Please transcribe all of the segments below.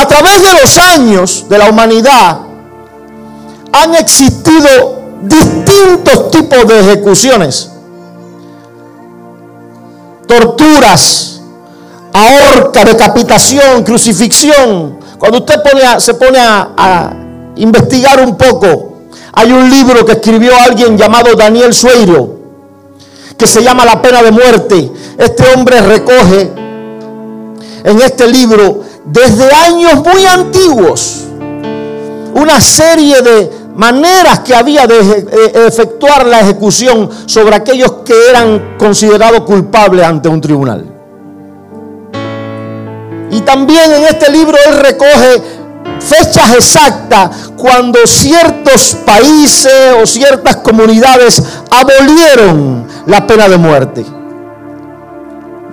A través de los años de la humanidad han existido distintos tipos de ejecuciones. Torturas, ahorca, decapitación, crucifixión. Cuando usted se pone a, investigar un poco, hay un libro que escribió alguien llamado Daniel Sueiro, que se llama La pena de muerte. Este hombre recoge en este libro desde años muy antiguos una serie de maneras que había de efectuar la ejecución sobre aquellos que eran considerados culpables ante un tribunal. Y también en este libro él recoge fechas exactas cuando ciertos países o ciertas comunidades abolieron la pena de muerte.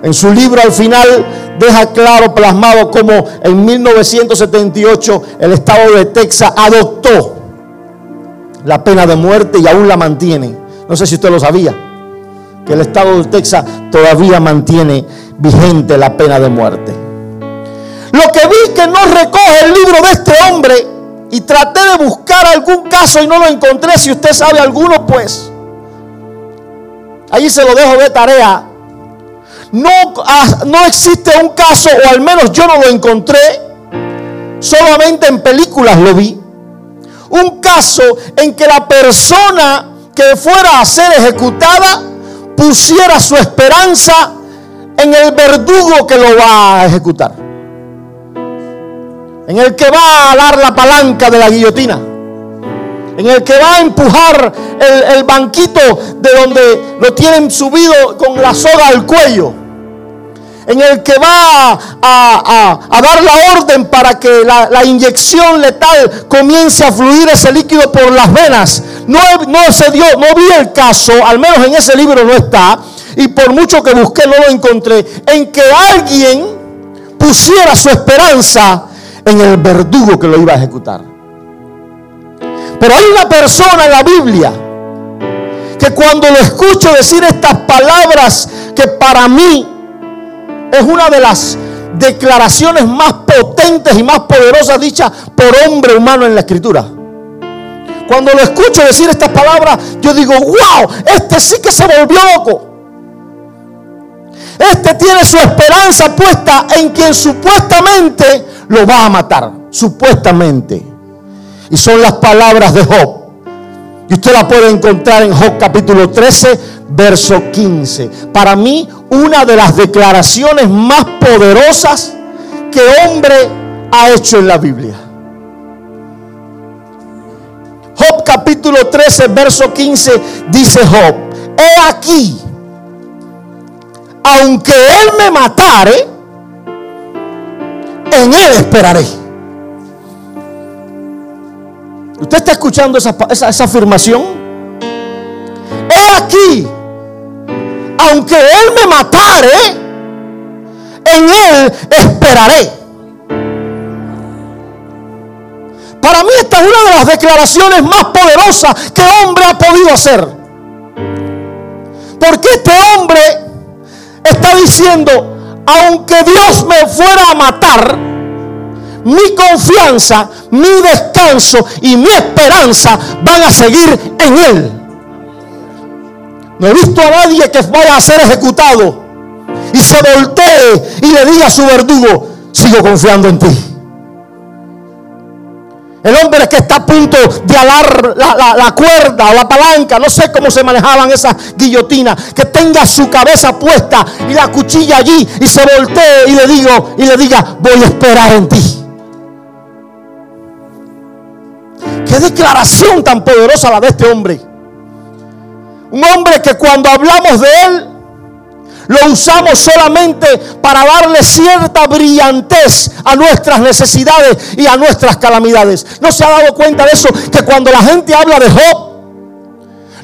En su libro al final deja claro, plasmado, como en 1978 el estado de Texas adoptó la pena de muerte y aún la mantiene. No sé si usted lo sabía, que el estado de Texas todavía mantiene vigente la pena de muerte. Lo que vi que no recoge el libro de este hombre y traté de buscar algún caso y no lo encontré. Si usted sabe alguno, pues allí se lo dejo de tarea no, no existe un caso, o al menos yo no lo encontré, solamente en películas lo vi. Un caso en que la persona que fuera a ser ejecutada pusiera su esperanza en el verdugo que lo va a ejecutar. En el que va a dar la palanca de la guillotina. En el que va a empujar el, banquito de donde lo tienen subido con la soga al cuello en el que va a, dar la orden para que la, inyección letal comience a fluir ese líquido por las venas. No, no se dio, no vi el caso, al menos en ese libro no está, y por mucho que busqué no lo encontré, en que alguien pusiera su esperanza en el verdugo que lo iba a ejecutar. Pero hay una persona en la Biblia que cuando lo escucho decir estas palabras que para mí es una de las declaraciones más potentes y más poderosas dichas por hombre humano en la escritura. Cuando lo escucho decir estas palabras, yo digo, wow, este sí que se volvió loco. Este tiene su esperanza puesta en quien supuestamente lo va a matar. Supuestamente. Y son las palabras de Job. Y usted la puede encontrar en Job capítulo 13, verso 15. Para mí, una de las declaraciones más poderosas que hombre ha hecho en la Biblia. Job capítulo 13, verso 15 dice Job, he aquí, aunque él me matare, en él esperaré. ¿Usted está escuchando esa, esa afirmación? He aquí, aunque Él me matare, en Él esperaré. Para mí esta es una de las declaraciones más poderosas que hombre ha podido hacer. Porque este hombre está diciendo, aunque Dios me fuera a matar, mi confianza, mi descanso y mi esperanza van a seguir en Él. No he visto a nadie que vaya a ser ejecutado y se voltee y le diga a su verdugo, sigo confiando en ti. El hombre que está a punto de alar la, cuerda o la palanca, no sé cómo se manejaban esas guillotinas, que tenga su cabeza puesta y la cuchilla allí y se voltee y le digo y le diga, voy a esperar en ti. Qué declaración tan poderosa la de este hombre. Un hombre que cuando hablamos de él, lo usamos solamente para darle cierta brillantez a nuestras necesidades y a nuestras calamidades. ¿No se ha dado cuenta de eso? Que cuando la gente habla de Job,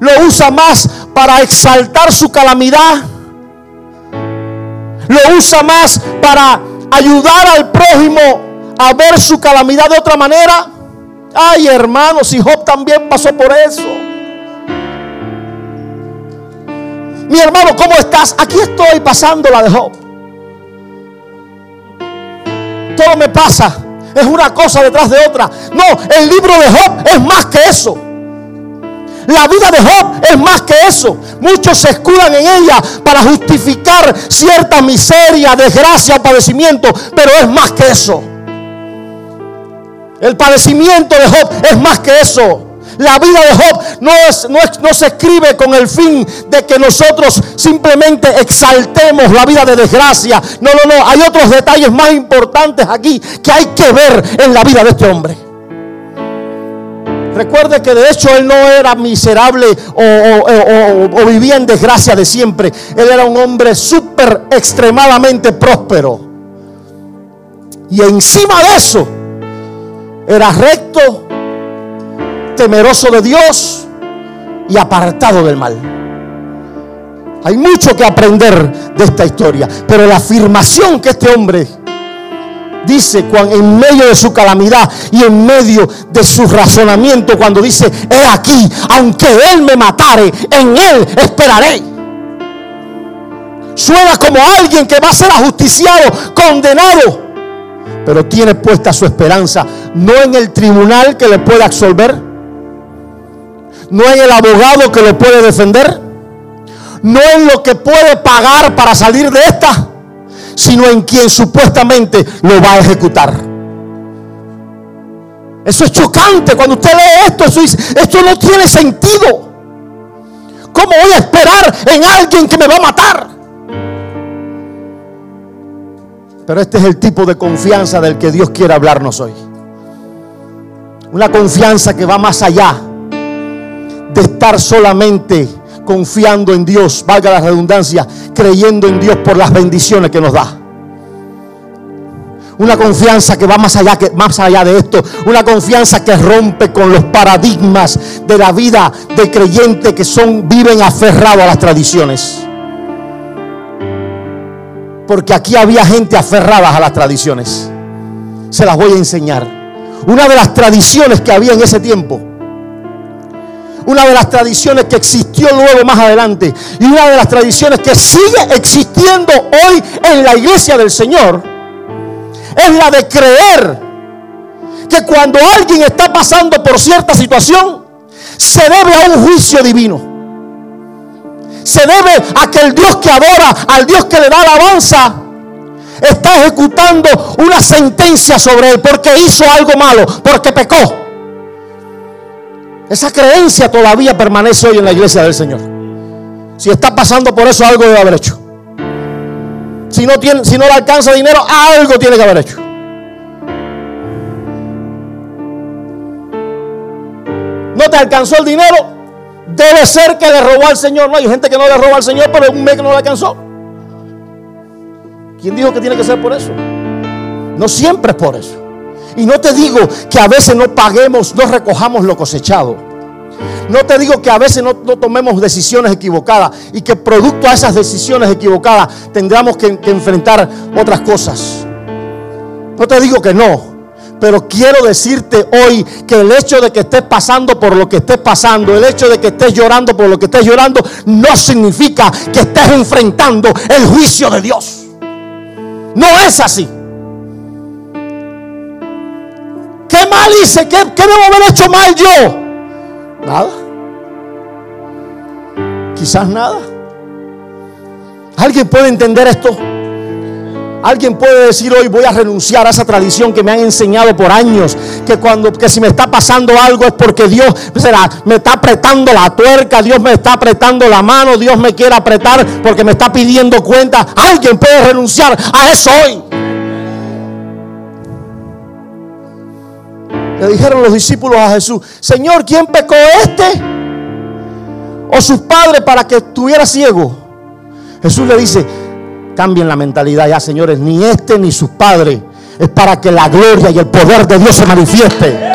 lo usa más para exaltar su calamidad. Lo usa más para ayudar al prójimo a ver su calamidad de otra manera. Ay, hermanos, y Job también pasó por eso. Mi hermano, ¿cómo estás? Aquí estoy pasando la de Job. Todo me pasa. es una cosa detrás de otra. No, el libro de Job es más que eso. La vida de Job es más que eso. Muchos se escudan en ella para justificar cierta miseria, desgracia o padecimiento, pero es más que eso. El padecimiento de Job es más que eso. La vida de Job no, es, no, no, se escribe con el fin de que nosotros simplemente exaltemos la vida de desgracia. No, no, no. Hay otros detalles más importantes aquí que hay que ver en la vida de este hombre. Recuerde que de hecho él no era miserable o, vivía en desgracia de siempre. Él era un hombre súper extremadamente próspero. Y encima de eso, era recto, temeroso de Dios y apartado del mal. Hay mucho que aprender de esta historia. Pero la afirmación que este hombre dice cuando, en medio de su calamidad y en medio de su razonamiento, cuando dice, he aquí, aunque Él me matare, en Él esperaré. Suena como alguien que va a ser ajusticiado, condenado, pero tiene puesta su esperanza no en el tribunal que le puede absolver, no en el abogado que lo puede defender, no en lo que puede pagar para salir de esta sino en quien supuestamente lo va a ejecutar. Eso es chocante cuando usted lee esto. esto no tiene sentido. ¿Cómo voy a esperar en alguien que me va a matar? Pero este es el tipo de confianza del que Dios quiere hablarnos hoy. Una confianza que va más allá de estar solamente confiando en Dios, valga la redundancia, creyendo en Dios por las bendiciones que nos da. Una confianza que va más allá, que, más allá de esto. Una confianza que rompe con los paradigmas de la vida de creyente que son, viven aferrados a las tradiciones. Porque aquí había gente aferrada a las tradiciones. Se las voy a enseñar. Una de las tradiciones que había en ese tiempo una de las tradiciones que existió luego más adelante y una de las tradiciones que sigue existiendo hoy en la iglesia del Señor es la de creer que cuando alguien está pasando por cierta situación se debe a un juicio divino. Se debe a que el Dios que adora, al Dios que le da alabanza, está ejecutando una sentencia sobre él porque hizo algo malo, porque pecó. Esa creencia todavía permanece hoy en la iglesia del Señor. Si está pasando por eso, algo debe haber hecho. Si no, tiene, si no le alcanza dinero, algo tiene que haber hecho. No te alcanzó el dinero, debe ser que le robó al Señor. No hay gente que no le roba al Señor, pero un mes que no le alcanzó. ¿Quién dijo que tiene que ser por eso? No siempre es por eso. Y no te digo que a veces no paguemos, no recojamos lo cosechado. No te digo que a veces no, tomemos decisiones equivocadas y que producto a esas decisiones equivocadas tendremos que, que enfrentar otras cosas. No te digo que no, pero quiero decirte hoy que el hecho de que estés pasando por lo que estés pasando, el hecho de que estés llorando por lo que estés llorando, no significa que estés enfrentando el juicio de Dios. No es así. ¿Qué mal hice? ¿Qué, qué debo haber hecho mal yo? Nada. Quizás nada. ¿Alguien puede entender esto? Alguien puede decir hoy voy a renunciar a esa tradición que me han enseñado por años, que cuando que si me está pasando algo es porque Dios será, me está apretando la tuerca, Dios me está apretando la mano, Dios me quiere apretar porque me está pidiendo cuenta. Alguien puede renunciar a eso hoy. Le dijeron los discípulos a Jesús, Señor, ¿quién pecó este? ¿O sus padres para que estuviera ciego? Jesús le dice, cambien la mentalidad ya, señores, ni este ni sus padres. Es para que la gloria y el poder de Dios se manifieste.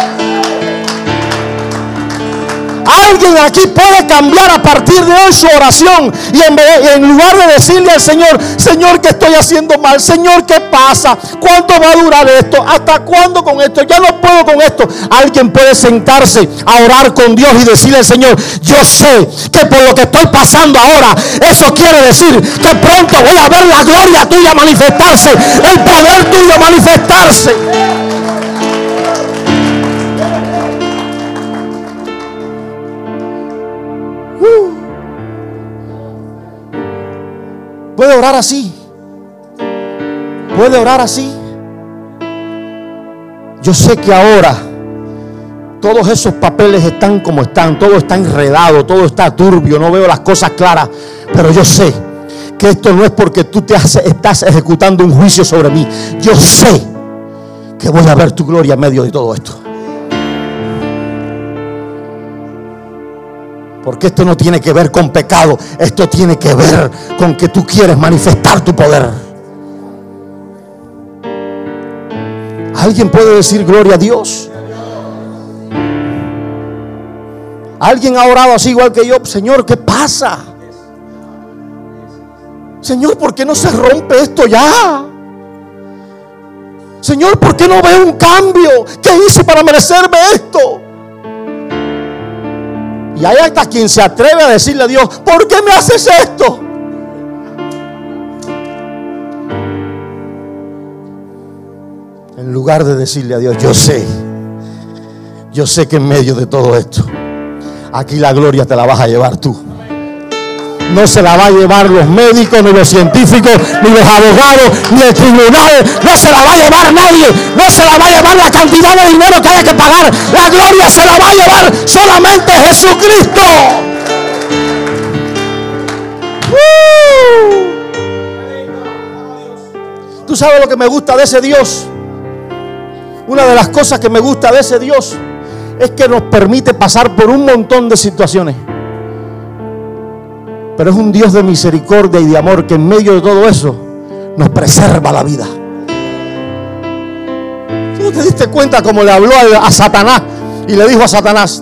Alguien aquí puede cambiar a partir de hoy su oración y en, lugar de decirle al Señor, Señor, ¿qué estoy haciendo mal? Señor, ¿qué pasa? ¿Cuánto va a durar esto? ¿Hasta cuándo con esto? Ya no puedo con esto. Alguien puede sentarse a orar con Dios y decirle al Señor, yo sé que por lo que estoy pasando ahora, eso quiere decir que pronto voy a ver la gloria tuya manifestarse, el poder tuyo manifestarse. Puede orar así. Puede orar así. Yo sé que ahora todos esos papeles están como están, todo está enredado, todo está turbio, no veo las cosas claras, pero yo sé que esto no es porque tú te estás ejecutando un juicio sobre mí. Yo sé que voy a ver tu gloria en medio de todo esto. Porque esto no tiene que ver con pecado, esto tiene que ver con que tú quieres manifestar tu poder. ¿Alguien puede decir gloria a Dios? ¿Alguien ha orado así igual que yo? Señor, ¿qué pasa? Señor, ¿por qué no se rompe esto ya? Señor, ¿por qué no veo un cambio? ¿Qué hice para merecerme esto? Y hay hasta quien se atreve a decirle a Dios, ¿por qué me haces esto? En lugar de decirle a Dios, yo sé, yo sé que en medio de todo esto, aquí la gloria te la vas a llevar tú no se la va a llevar los médicos, ni los científicos, ni los abogados, ni el tribunal. No se la va a llevar nadie. No se la va a llevar la cantidad de dinero que haya que pagar. La gloria se la va a llevar solamente Jesucristo. Tú sabes lo que me gusta de ese Dios. Una de las cosas que me gusta de ese Dios es que nos permite pasar por un montón de situaciones. Pero es un Dios de misericordia y de amor que en medio de todo eso nos preserva la vida. ¿Tú te diste cuenta cómo le habló a, Satanás y le dijo a Satanás,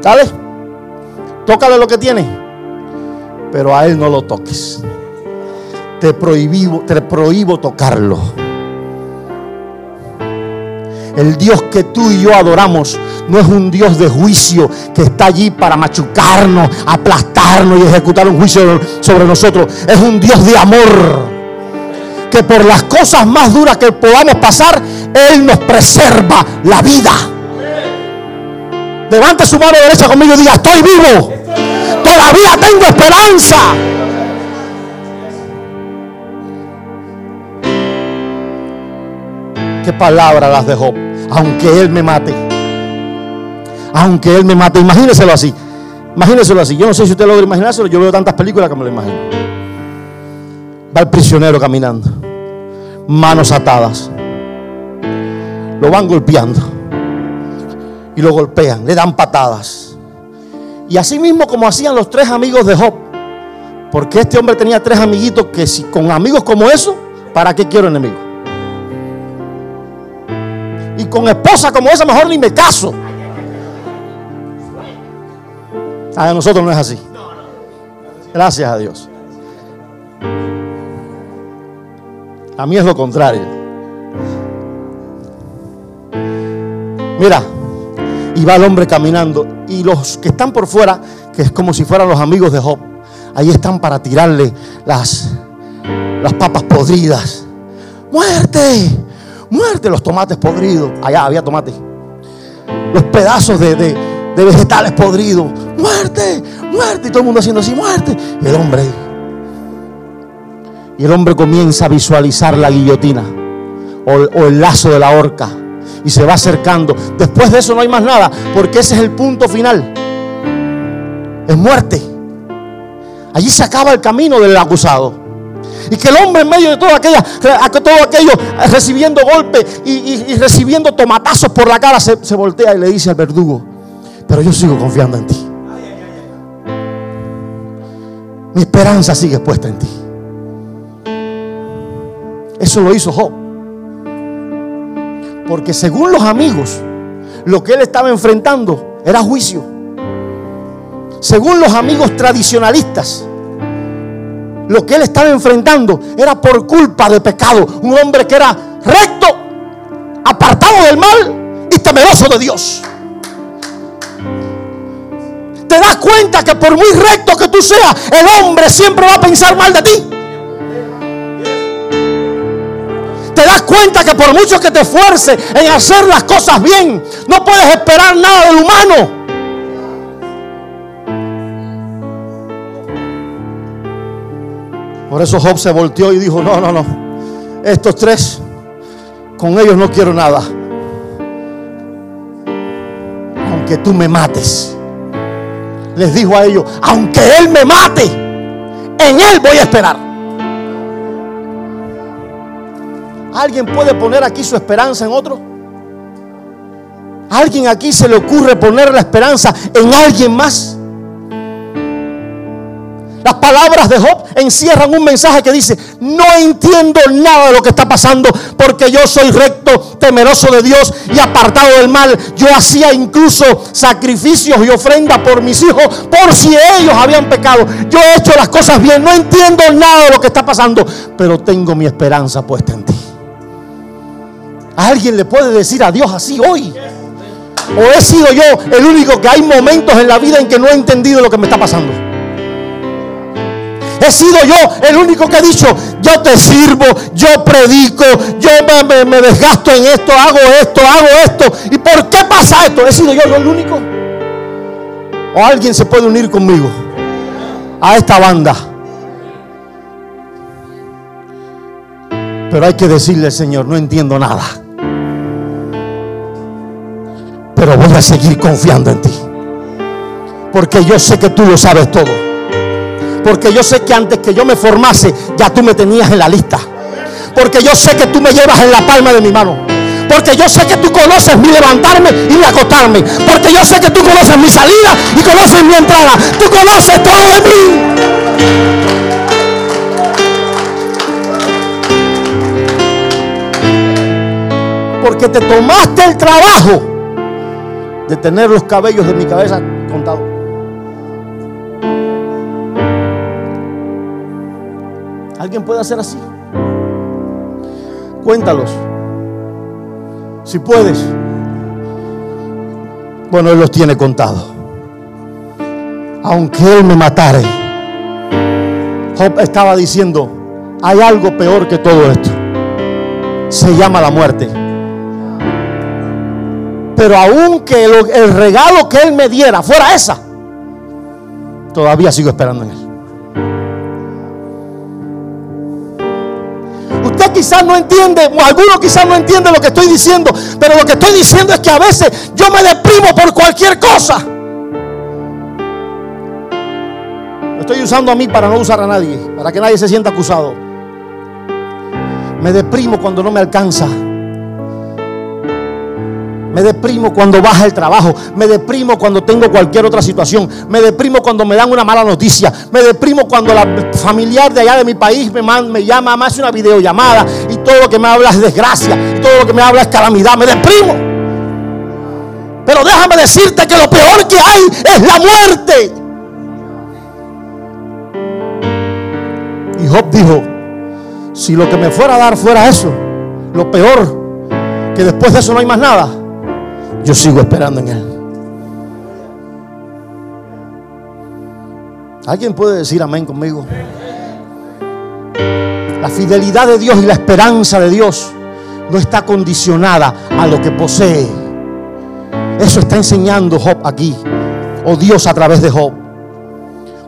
dale, tócale lo que tiene, pero a él no lo toques. Te prohíbo, te prohíbo tocarlo. El Dios que tú y yo adoramos no es un Dios de juicio que está allí para machucarnos, aplastarnos y ejecutar un juicio sobre nosotros. Es un Dios de amor. Que por las cosas más duras que podamos pasar, Él nos preserva la vida. Levante su mano derecha conmigo y diga, estoy vivo. Todavía tengo esperanza. qué palabra las de Job. Aunque Él me mate. Aunque Él me mate. Imagíneselo así. Imagíneselo así. Yo no sé si usted logra imaginárselo. Yo veo tantas películas que me lo imagino. Va el prisionero caminando. Manos atadas. Lo van golpeando. Y lo golpean. Le dan patadas. Y así mismo como hacían los tres amigos de Job. Porque este hombre tenía tres amiguitos que si con amigos como eso, ¿para qué quiero enemigos? Con esposa como esa mejor ni me caso. A nosotros no es así. Gracias a Dios. A mí es lo contrario. Mira, y va el hombre caminando y los que están por fuera, que es como si fueran los amigos de Job, ahí están para tirarle las, las papas podridas. ¡Muerte! Muerte, los tomates podridos. Allá había tomates. Los pedazos de, vegetales podridos. Muerte, muerte. Y todo el mundo haciendo así, muerte. Y el hombre. Y el hombre comienza a visualizar la guillotina o el lazo de la horca. Y se va acercando. Después de eso no hay más nada. Porque ese es el punto final. Es muerte. Allí se acaba el camino del acusado. Y que el hombre en medio de todo, aquella, todo aquello, recibiendo golpes y, recibiendo tomatazos por la cara, se, se voltea y le dice al verdugo, pero yo sigo confiando en ti. Mi esperanza sigue puesta en ti. Eso lo hizo Job. Porque según los amigos, lo que él estaba enfrentando era juicio. Según los amigos tradicionalistas, lo que él estaba enfrentando era por culpa de pecado. Un hombre que era recto, apartado del mal y temeroso de Dios. Te das cuenta que por muy recto que tú seas, el hombre siempre va a pensar mal de ti. Te das cuenta que por mucho que te esfuerces en hacer las cosas bien, no puedes esperar nada del humano. Por eso Job se volteó y dijo, no, no, no. Estos tres, con ellos no quiero nada. Aunque tú me mates. Les dijo a ellos, aunque Él me mate, en Él voy a esperar. ¿Alguien puede poner aquí su esperanza en otro? ¿Alguien aquí se le ocurre poner la esperanza en alguien más? Las palabras de Job encierran un mensaje que dice, no entiendo nada de lo que está pasando porque yo soy recto, temeroso de Dios y apartado del mal. Yo hacía incluso sacrificios y ofrendas por mis hijos por si ellos habían pecado. Yo he hecho las cosas bien, no entiendo nada de lo que está pasando, pero tengo mi esperanza puesta en ti. ¿Alguien le puede decir a Dios así hoy? ¿O he sido yo el único que hay momentos en la vida en que no he entendido lo que me está pasando? He sido yo el único que ha dicho, yo te sirvo, yo predico, yo me, desgasto en esto, hago esto, hago esto. ¿Y por qué pasa esto? He sido yo el único. O alguien se puede unir conmigo a esta banda. Pero hay que decirle al Señor, no entiendo nada. Pero voy a seguir confiando en ti. Porque yo sé que tú lo sabes todo. Porque yo sé que antes que yo me formase, ya tú me tenías en la lista. Porque yo sé que tú me llevas en la palma de mi mano. Porque yo sé que tú conoces mi levantarme y mi acostarme. Porque yo sé que tú conoces mi salida y conoces mi entrada. Tú conoces todo de mí. Porque te tomaste el trabajo de tener los cabellos de mi cabeza contados. ¿Alguien puede hacer así? Cuéntalos. Si puedes. Bueno, Él los tiene contados. Aunque Él me matare. Job estaba diciendo, hay algo peor que todo esto. Se llama la muerte. Pero aunque el regalo que Él me diera fuera esa, todavía sigo esperando en Él. Quizás no entiende, o alguno quizás no entiende lo que estoy diciendo, pero lo que estoy diciendo es que a veces yo me deprimo por cualquier cosa. Lo estoy usando a mí para no usar a nadie, para que nadie se sienta acusado. Me deprimo cuando no me alcanza. Me deprimo cuando baja el trabajo. Me deprimo cuando tengo cualquier otra situación. Me deprimo cuando me dan una mala noticia. Me deprimo cuando la familiar de allá de mi país me, llama, me hace una videollamada y todo lo que me habla es desgracia. Todo lo que me habla es calamidad. Me deprimo. Pero déjame decirte que lo peor que hay es la muerte. Y Job dijo, si lo que me fuera a dar fuera eso, lo peor, que después de eso no hay más nada yo sigo esperando en Él. ¿Alguien puede decir amén conmigo? La fidelidad de Dios y la esperanza de Dios no está condicionada a lo que posee. Eso está enseñando Job aquí, o Dios a través de Job.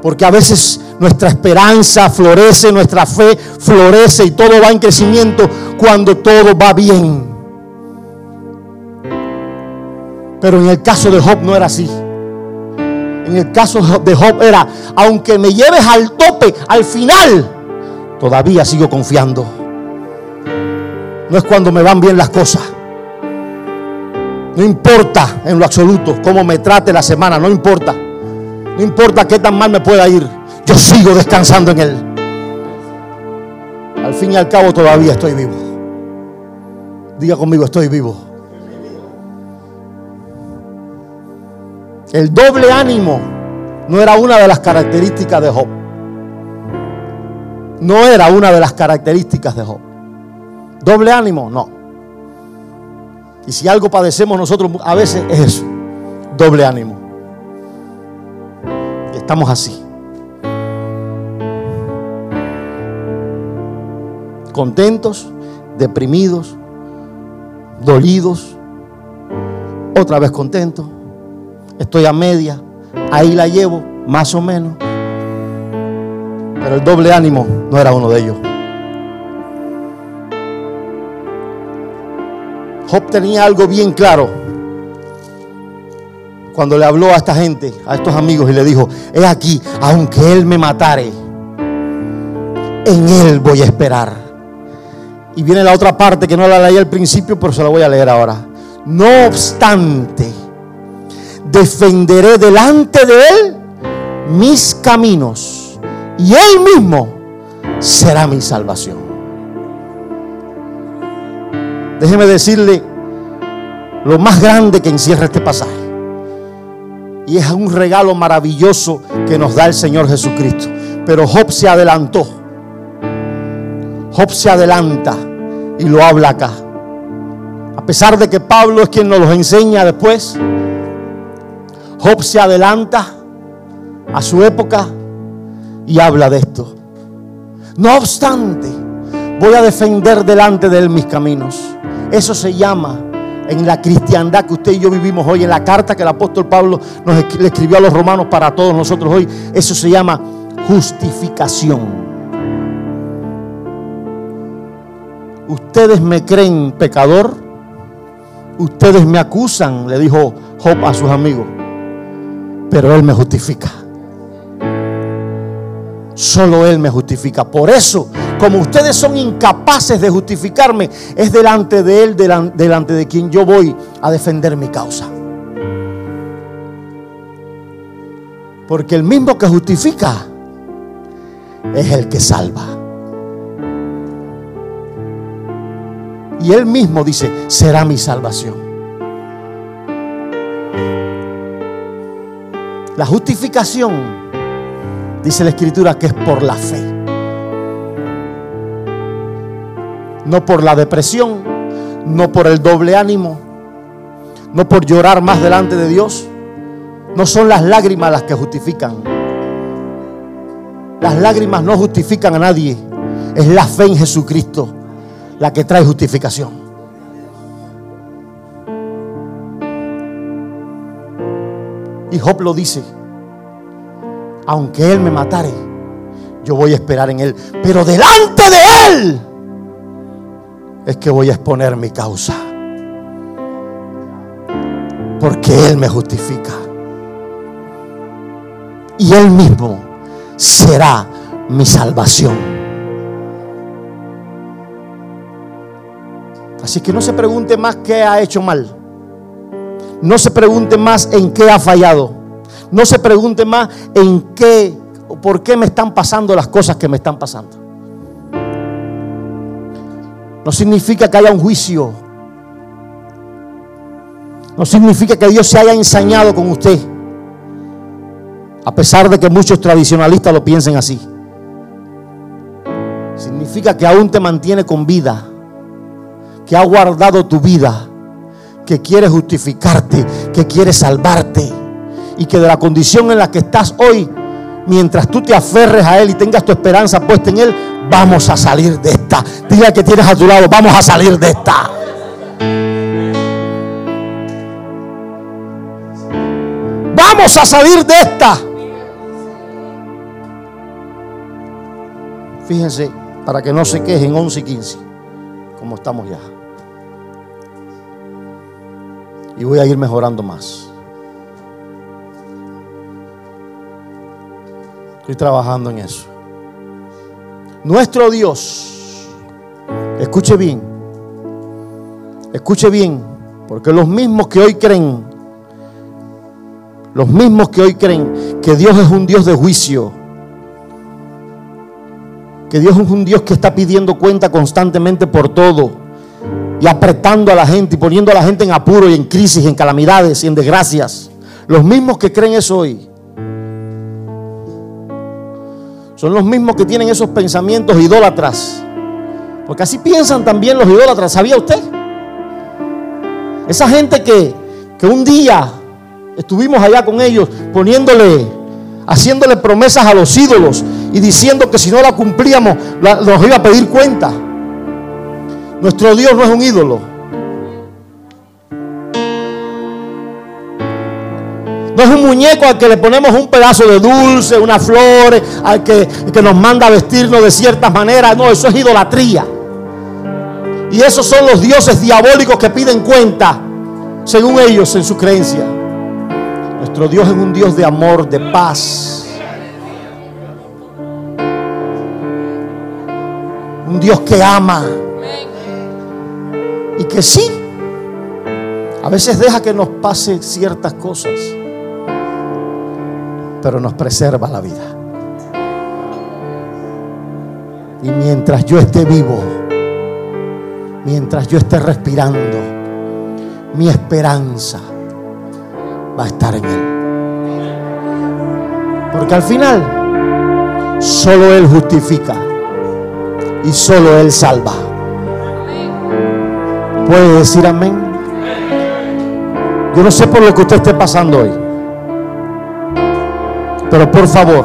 Porque a veces nuestra esperanza florece, nuestra fe florece y todo va en crecimiento cuando todo va bien. Pero en el caso de Job no era así. En el caso de Job era, aunque me lleves al tope, al final, todavía sigo confiando. No es cuando me van bien las cosas. No importa en lo absoluto cómo me trate la semana, no importa. No importa qué tan mal me pueda ir. Yo sigo descansando en Él. Al fin y al cabo todavía estoy vivo. Diga conmigo, estoy vivo. El doble ánimo no era una de las características de Job. No era una de las características de Job. Doble ánimo, no. Y si algo padecemos nosotros a veces es eso, doble ánimo. estamos así. Contentos, deprimidos, dolidos, otra vez contentos estoy a media, ahí la llevo, más o menos. Pero el doble ánimo no era uno de ellos. Job tenía algo bien claro cuando le habló a esta gente, a estos amigos, y le dijo, he aquí, aunque él me matare, en él voy a esperar. Y viene la otra parte que no la leí al principio, pero se la voy a leer ahora. No obstante, defenderé delante de él mis caminos y él mismo será mi salvación. Déjeme decirle lo más grande que encierra este pasaje. Y es un regalo maravilloso que nos da el Señor Jesucristo. Pero Job se adelantó. Job se adelanta y lo habla acá. A pesar de que Pablo es quien nos lo enseña después, Job se adelanta a su época y habla de esto. No obstante, voy a defender delante de él mis caminos. Eso se llama en la cristiandad que usted y yo vivimos hoy, en la carta que el apóstol Pablo nos le escribió a los romanos para todos nosotros hoy, eso se llama justificación. Ustedes me creen pecador, ustedes me acusan, le dijo Job a sus amigos, pero Él me justifica. Solo Él me justifica. Por eso, como ustedes son incapaces de justificarme, es delante de Él, delante de quien yo voy a defender mi causa. Porque el mismo que justifica es el que salva. Y Él mismo dice, será mi salvación. La justificación Dice la escritura que es por la fe. No por la depresión, no por el doble ánimo, no por llorar más delante de Dios. No son las lágrimas las que justifican. Las lágrimas no justifican a nadie. Es la fe en Jesucristo la que trae justificación. Y Job lo dice aunque Él me matare, yo voy a esperar en Él. Pero delante de Él es que voy a exponer mi causa. Porque Él me justifica. Y Él mismo será mi salvación. Así que no se pregunte más qué ha hecho mal. No se pregunte más en qué ha fallado. No se pregunte más en qué o por qué me están pasando las cosas que me están pasando. No significa que haya un juicio. No significa que Dios se haya ensañado con usted. A pesar de que muchos tradicionalistas lo piensen así. Significa que aún te mantiene con vida. Que ha guardado tu vida. Que quiere justificarte. Que quiere salvarte y que de la condición en la que estás hoy, mientras tú te aferres a Él y tengas tu esperanza puesta en Él, vamos a salir de esta. Diga que tienes a tu lado, vamos a salir de esta. Vamos a salir de esta. Fíjense, para que no se quejen 11 y 15, como estamos ya. Y voy a ir mejorando más. Estoy trabajando en eso. Nuestro Dios, escuche bien, escuche bien, porque los mismos que hoy creen, los mismos que hoy creen que Dios es un Dios de juicio, que Dios es un Dios que está pidiendo cuenta constantemente por todo apretando a la gente y poniendo a la gente en apuro y en crisis, en calamidades y en desgracias. Los mismos que creen eso hoy son los mismos que tienen esos pensamientos idólatras. Porque así piensan también los idólatras. ¿Sabía usted? Esa gente que, que un día estuvimos allá con ellos poniéndole, haciéndole promesas a los ídolos y diciendo que si no la cumplíamos nos iba a pedir cuenta. Nuestro Dios no es un ídolo. No es un muñeco al que le ponemos un pedazo de dulce, una flor, al que, que nos manda a vestirnos de ciertas maneras. No, eso es idolatría. Y esos son los dioses diabólicos que piden cuenta, según ellos, en su creencia. Nuestro Dios es un Dios de amor, de paz. Un Dios que ama. Y que sí, a veces deja que nos pase ciertas cosas pero nos preserva la vida. Y mientras yo esté vivo, mientras yo esté respirando, mi esperanza va a estar en Él. Porque al final, solo Él justifica y solo Él salva. ¿Puede decir amén? Yo no sé por lo que usted esté pasando hoy. Pero por favor,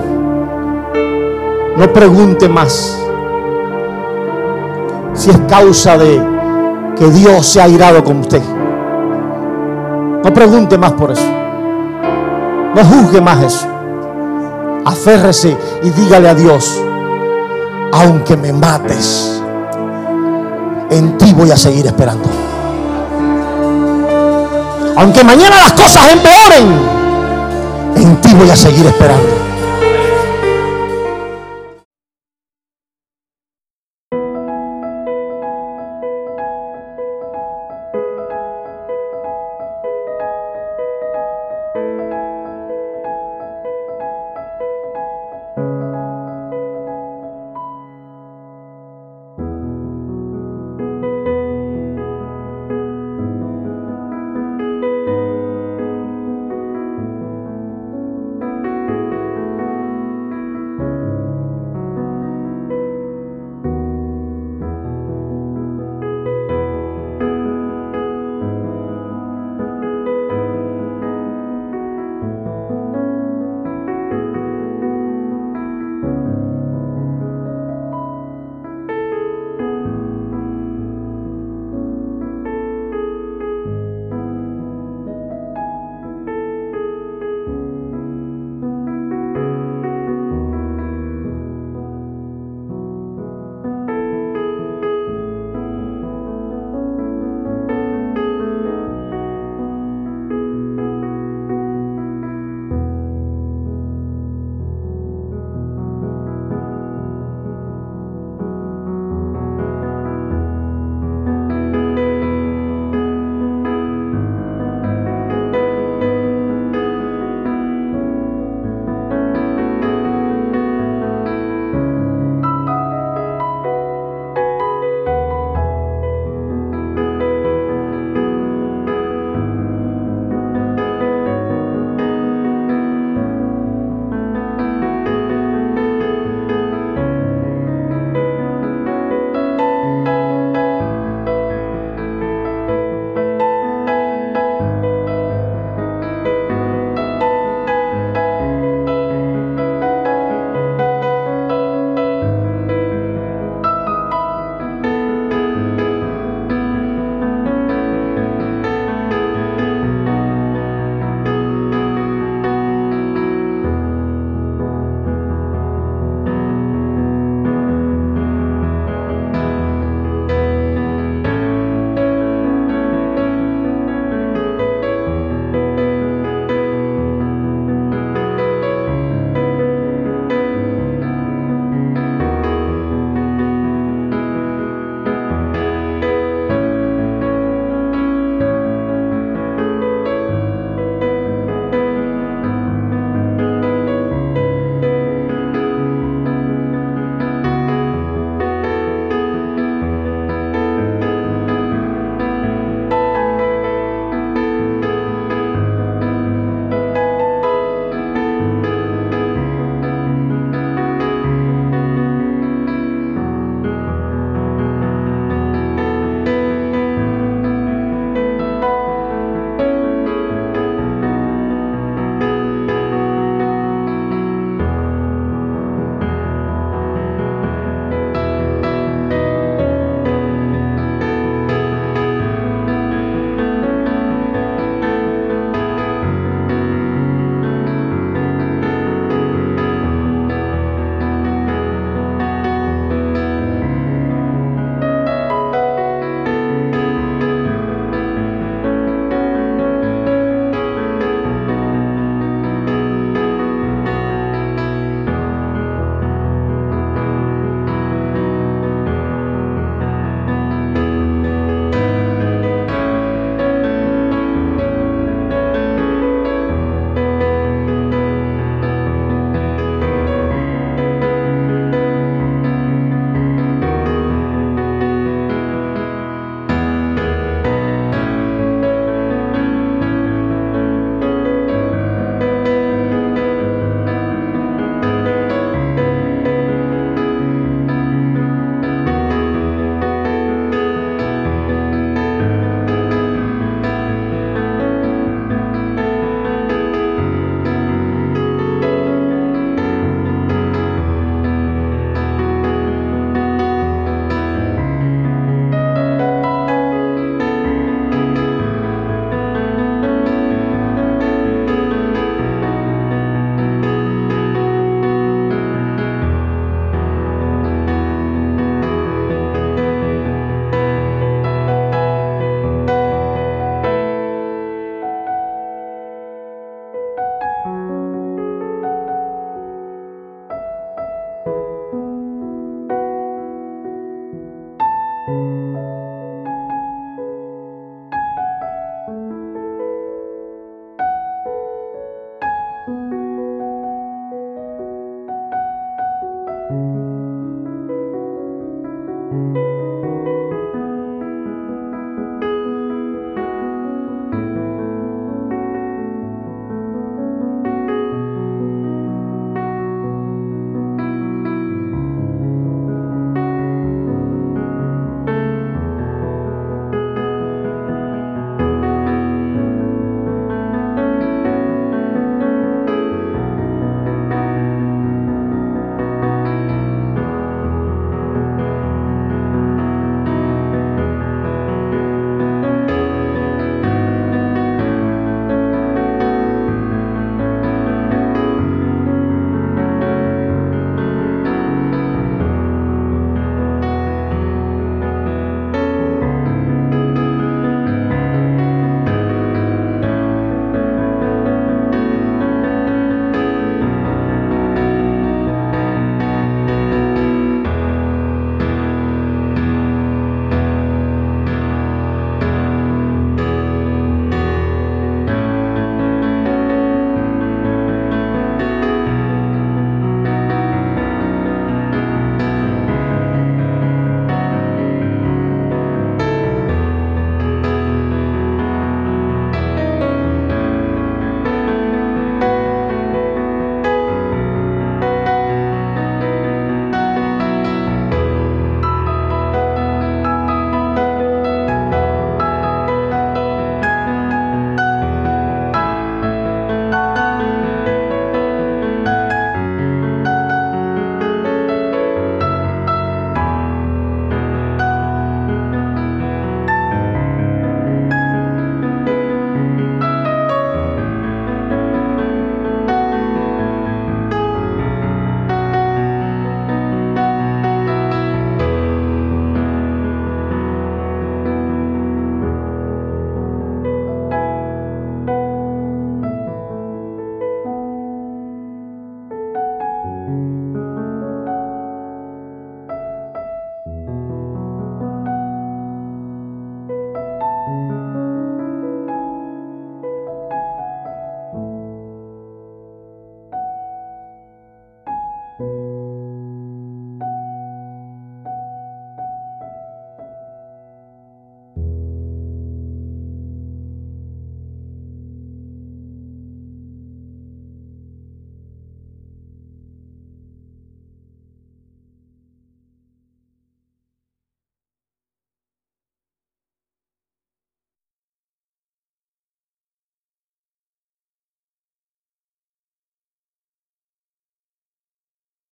no pregunte más si es causa de que Dios se ha irado con usted. No pregunte más por eso. No juzgue más eso. Aférrese y dígale a Dios, aunque me mates, en ti voy a seguir esperando. Aunque mañana las cosas empeoren, en ti voy a seguir esperando.